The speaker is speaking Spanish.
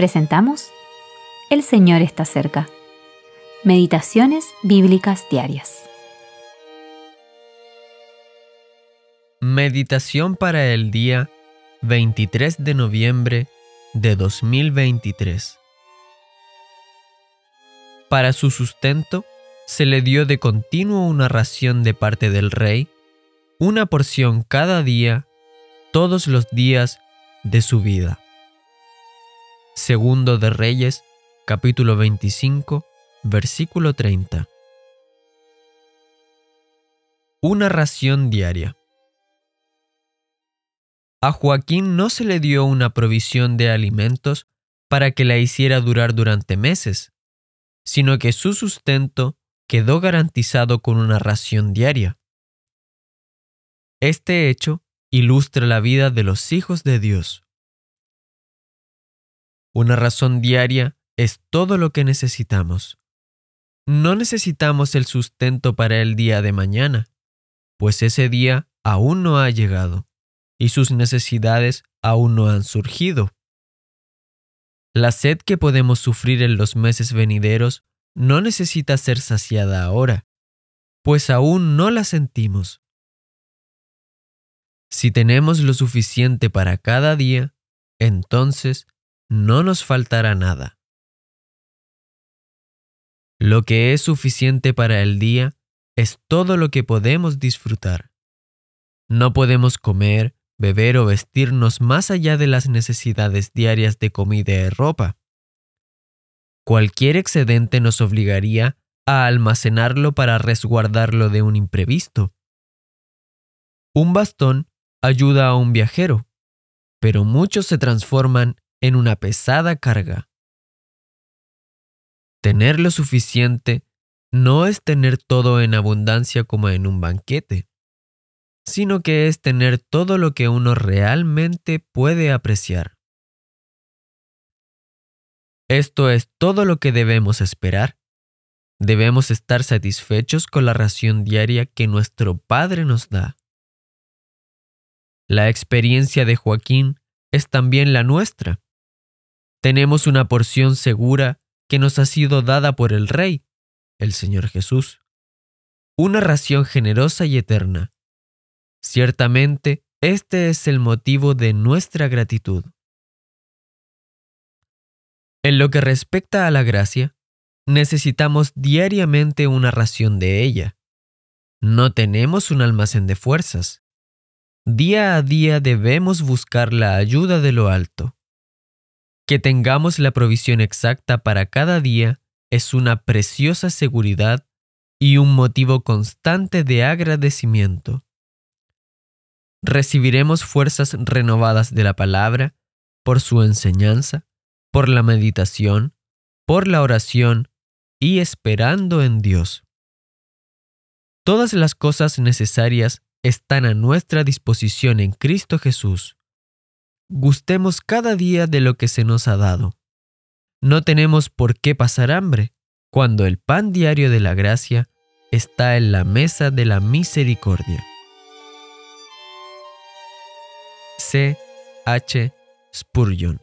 presentamos El Señor está cerca. Meditaciones Bíblicas Diarias. Meditación para el día 23 de noviembre de 2023. Para su sustento se le dio de continuo una ración de parte del rey, una porción cada día, todos los días de su vida. Segundo de Reyes, capítulo 25, versículo 30. Una ración diaria. A Joaquín no se le dio una provisión de alimentos para que la hiciera durar durante meses, sino que su sustento quedó garantizado con una ración diaria. Este hecho ilustra la vida de los hijos de Dios. Una razón diaria es todo lo que necesitamos. No necesitamos el sustento para el día de mañana, pues ese día aún no ha llegado y sus necesidades aún no han surgido. La sed que podemos sufrir en los meses venideros no necesita ser saciada ahora, pues aún no la sentimos. Si tenemos lo suficiente para cada día, entonces no nos faltará nada. Lo que es suficiente para el día es todo lo que podemos disfrutar. No podemos comer, beber o vestirnos más allá de las necesidades diarias de comida y ropa. Cualquier excedente nos obligaría a almacenarlo para resguardarlo de un imprevisto. Un bastón ayuda a un viajero, pero muchos se transforman en una pesada carga. Tener lo suficiente no es tener todo en abundancia como en un banquete, sino que es tener todo lo que uno realmente puede apreciar. Esto es todo lo que debemos esperar. Debemos estar satisfechos con la ración diaria que nuestro Padre nos da. La experiencia de Joaquín es también la nuestra. Tenemos una porción segura que nos ha sido dada por el Rey, el Señor Jesús. Una ración generosa y eterna. Ciertamente, este es el motivo de nuestra gratitud. En lo que respecta a la gracia, necesitamos diariamente una ración de ella. No tenemos un almacén de fuerzas. Día a día debemos buscar la ayuda de lo alto. Que tengamos la provisión exacta para cada día es una preciosa seguridad y un motivo constante de agradecimiento. Recibiremos fuerzas renovadas de la palabra por su enseñanza por la meditación, por la oración y esperando en Dios. Todas las cosas necesarias están a nuestra disposición en Cristo Jesús. Gustemos cada día de lo que se nos ha dado. No tenemos por qué pasar hambre cuando el pan diario de la gracia está en la mesa de la misericordia. C. H. Spurgeon